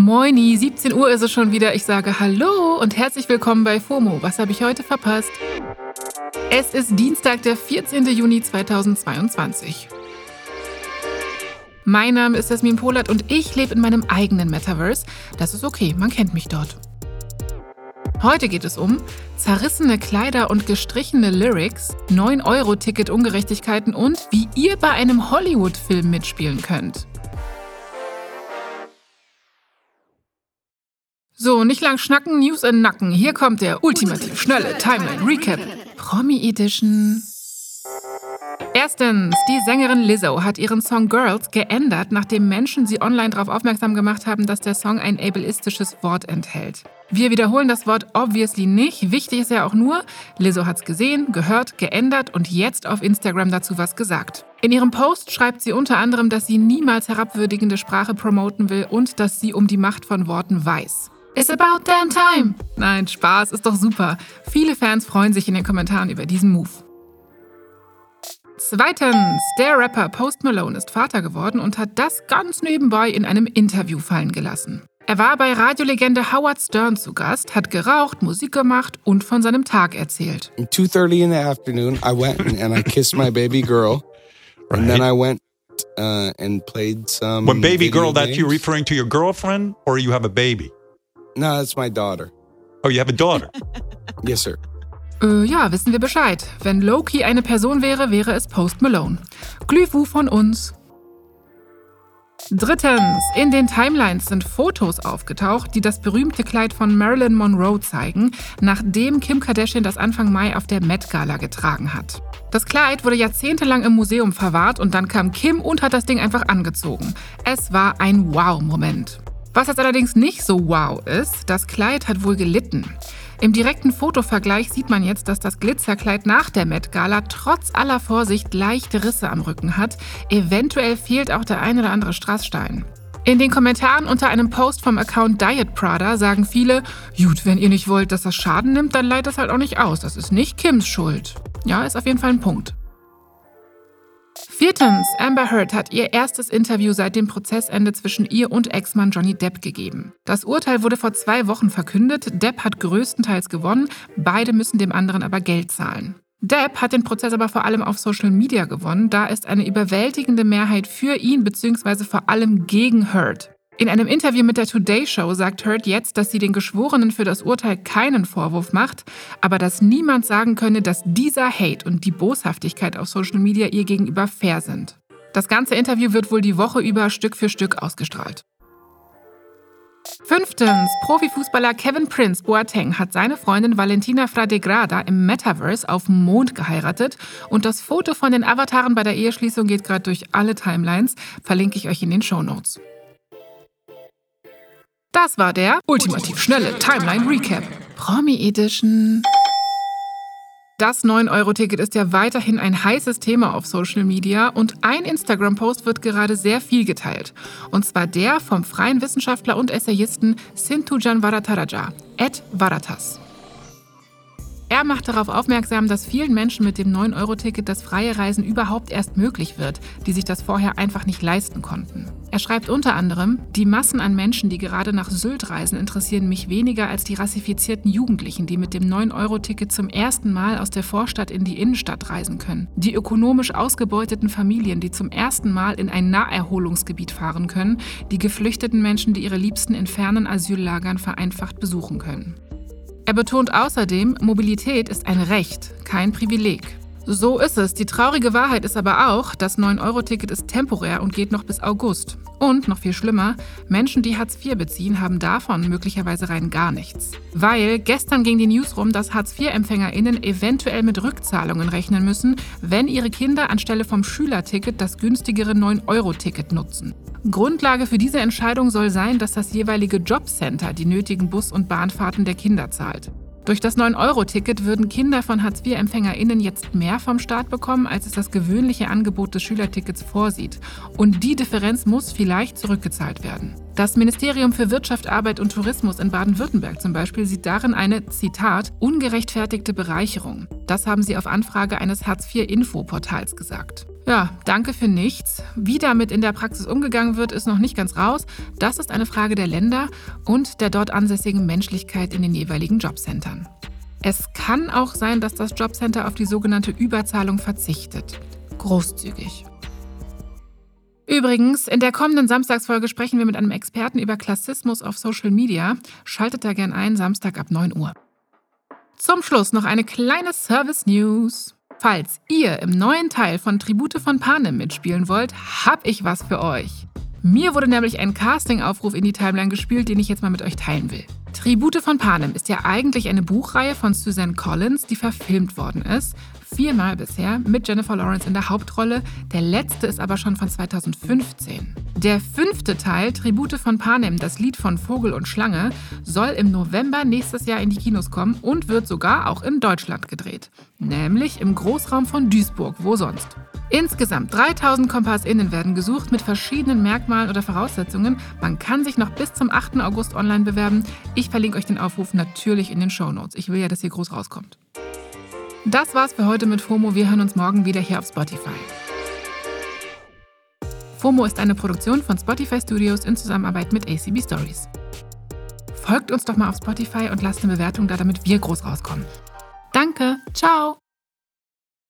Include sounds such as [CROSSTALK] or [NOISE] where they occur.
Moini, 17 Uhr ist es schon wieder. Ich sage Hallo und herzlich willkommen bei FOMO. Was habe ich heute verpasst? Es ist Dienstag, der 14. Juni 2022. Mein Name ist Jasmin Polat und ich lebe in meinem eigenen Metaverse. Das ist okay, man kennt mich dort. Heute geht es um zerrissene Kleider und gestrichene Lyrics, 9-Euro-Ticket-Ungerechtigkeiten und wie ihr bei einem Hollywood-Film mitspielen könnt. So, nicht lang schnacken, News in Nacken. Hier kommt der ultimativ schnelle Timeline Recap. Promi Edition. Erstens, die Sängerin Lizzo hat ihren Song Girls geändert, nachdem Menschen sie online darauf aufmerksam gemacht haben, dass der Song ein ableistisches Wort enthält. Wir wiederholen das Wort obviously nicht. Wichtig ist ja auch nur, Lizzo hat's gesehen, gehört, geändert und jetzt auf Instagram dazu was gesagt. In ihrem Post schreibt sie unter anderem, dass sie niemals herabwürdigende Sprache promoten will und dass sie um die Macht von Worten weiß. It's about damn time. Nein, Spaß ist doch super. Viele Fans freuen sich in den Kommentaren über diesen Move. Zweitens, der Rapper Post Malone ist Vater geworden und hat das ganz nebenbei in einem Interview fallen gelassen. Er war bei Radiolegende Howard Stern zu Gast, hat geraucht, Musik gemacht und von seinem Tag erzählt. At 2:30 in the afternoon, I went and I kissed my baby girl, and then I went uh, and played some. When baby video girl, that's you referring to your girlfriend or you have a baby? No, that's my daughter. Oh, you have a daughter. [LAUGHS] Yes, sir. Äh, ja, wissen wir Bescheid. Wenn Loki eine Person wäre, wäre es Post Malone. Glühwu von uns. Drittens, in den Timelines sind Fotos aufgetaucht, die das berühmte Kleid von Marilyn Monroe zeigen, nachdem Kim Kardashian das Anfang Mai auf der Met Gala getragen hat. Das Kleid wurde jahrzehntelang im Museum verwahrt und dann kam Kim und hat das Ding einfach angezogen. Es war ein Wow-Moment. Was jetzt allerdings nicht so wow ist, das Kleid hat wohl gelitten. Im direkten Fotovergleich sieht man jetzt, dass das Glitzerkleid nach der Met Gala trotz aller Vorsicht leichte Risse am Rücken hat. Eventuell fehlt auch der ein oder andere Strassstein. In den Kommentaren unter einem Post vom Account Diet Prada sagen viele, gut, wenn ihr nicht wollt, dass das Schaden nimmt, dann leiht das halt auch nicht aus. Das ist nicht Kims Schuld. Ja, ist auf jeden Fall ein Punkt. Viertens, Amber Heard hat ihr erstes Interview seit dem Prozessende zwischen ihr und Ex-Mann Johnny Depp gegeben. Das Urteil wurde vor zwei Wochen verkündet. Depp hat größtenteils gewonnen, beide müssen dem anderen aber Geld zahlen. Depp hat den Prozess aber vor allem auf Social Media gewonnen. Da ist eine überwältigende Mehrheit für ihn bzw. vor allem gegen Heard. In einem Interview mit der Today Show sagt Heard jetzt, dass sie den Geschworenen für das Urteil keinen Vorwurf macht, aber dass niemand sagen könne, dass dieser Hate und die Boshaftigkeit auf Social Media ihr gegenüber fair sind. Das ganze Interview wird wohl die Woche über Stück für Stück ausgestrahlt. Fünftens, Profifußballer Kevin Prince Boateng hat seine Freundin Valentina Fradegrada im Metaverse auf dem Mond geheiratet und das Foto von den Avataren bei der Eheschließung geht gerade durch alle Timelines, verlinke ich euch in den Shownotes. Das war der ultimativ schnelle Timeline Recap. Promi Edition. Das 9-Euro-Ticket ist ja weiterhin ein heißes Thema auf Social Media und ein Instagram-Post wird gerade sehr viel geteilt. Und zwar der vom freien Wissenschaftler und Essayisten Sintujan Varataraja, Ed Varatas. Er macht darauf aufmerksam, dass vielen Menschen mit dem 9-Euro-Ticket das freie Reisen überhaupt erst möglich wird, die sich das vorher einfach nicht leisten konnten. Er schreibt unter anderem, die Massen an Menschen, die gerade nach Sylt reisen, interessieren mich weniger als die rassifizierten Jugendlichen, die mit dem 9-Euro-Ticket zum ersten Mal aus der Vorstadt in die Innenstadt reisen können. Die ökonomisch ausgebeuteten Familien, die zum ersten Mal in ein Naherholungsgebiet fahren können. Die geflüchteten Menschen, die ihre Liebsten in fernen Asyllagern vereinfacht besuchen können. Er betont außerdem, Mobilität ist ein Recht, kein Privileg. So ist es. Die traurige Wahrheit ist aber auch, das 9-Euro-Ticket ist temporär und geht noch bis August. Und noch viel schlimmer, Menschen, die Hartz IV beziehen, haben davon möglicherweise rein gar nichts. Weil gestern ging die News rum, dass Hartz IV-EmpfängerInnen eventuell mit Rückzahlungen rechnen müssen, wenn ihre Kinder anstelle vom Schülerticket das günstigere 9-Euro-Ticket nutzen. Grundlage für diese Entscheidung soll sein, dass das jeweilige Jobcenter die nötigen Bus- und Bahnfahrten der Kinder zahlt. Durch das 9-Euro-Ticket würden Kinder von Hartz-IV-EmpfängerInnen jetzt mehr vom Staat bekommen, als es das gewöhnliche Angebot des Schülertickets vorsieht. Und die Differenz muss vielleicht zurückgezahlt werden. Das Ministerium für Wirtschaft, Arbeit und Tourismus in Baden-Württemberg zum Beispiel sieht darin eine, Zitat, ungerechtfertigte Bereicherung. Das haben sie auf Anfrage eines Hartz-IV-Info-Portals gesagt. Ja, danke für nichts. Wie damit in der Praxis umgegangen wird, ist noch nicht ganz raus. Das ist eine Frage der Länder und der dort ansässigen Menschlichkeit in den jeweiligen Jobcentern. Es kann auch sein, dass das Jobcenter auf die sogenannte Überzahlung verzichtet. Großzügig. Übrigens, in der kommenden Samstagsfolge sprechen wir mit einem Experten über Klassismus auf Social Media. Schaltet da gern ein, Samstag ab 9 Uhr. Zum Schluss noch eine kleine Service News. Falls ihr im neuen Teil von Tribute von Panem mitspielen wollt, hab ich was für euch. Mir wurde nämlich ein Casting-Aufruf in die Timeline gespielt, den ich jetzt mal mit euch teilen will. Tribute von Panem ist ja eigentlich eine Buchreihe von Suzanne Collins, die verfilmt worden ist. Viermal bisher mit Jennifer Lawrence in der Hauptrolle. Der letzte ist aber schon von 2015. Der fünfte Teil, Tribute von Panem, das Lied von Vogel und Schlange, soll im November nächstes Jahr in die Kinos kommen und wird sogar auch in Deutschland gedreht. Nämlich im Großraum von Duisburg, wo sonst. Insgesamt 3000 KompassInnen werden gesucht mit verschiedenen Merkmalen oder Voraussetzungen. Man kann sich noch bis zum 8. August online bewerben. Ich verlinke euch den Aufruf natürlich in den Show Notes. Ich will ja, dass ihr groß rauskommt. Das war's für heute mit FOMO. Wir hören uns morgen wieder hier auf Spotify. FOMO ist eine Produktion von Spotify Studios in Zusammenarbeit mit ACB Stories. Folgt uns doch mal auf Spotify und lasst eine Bewertung da, damit wir groß rauskommen. Danke, ciao!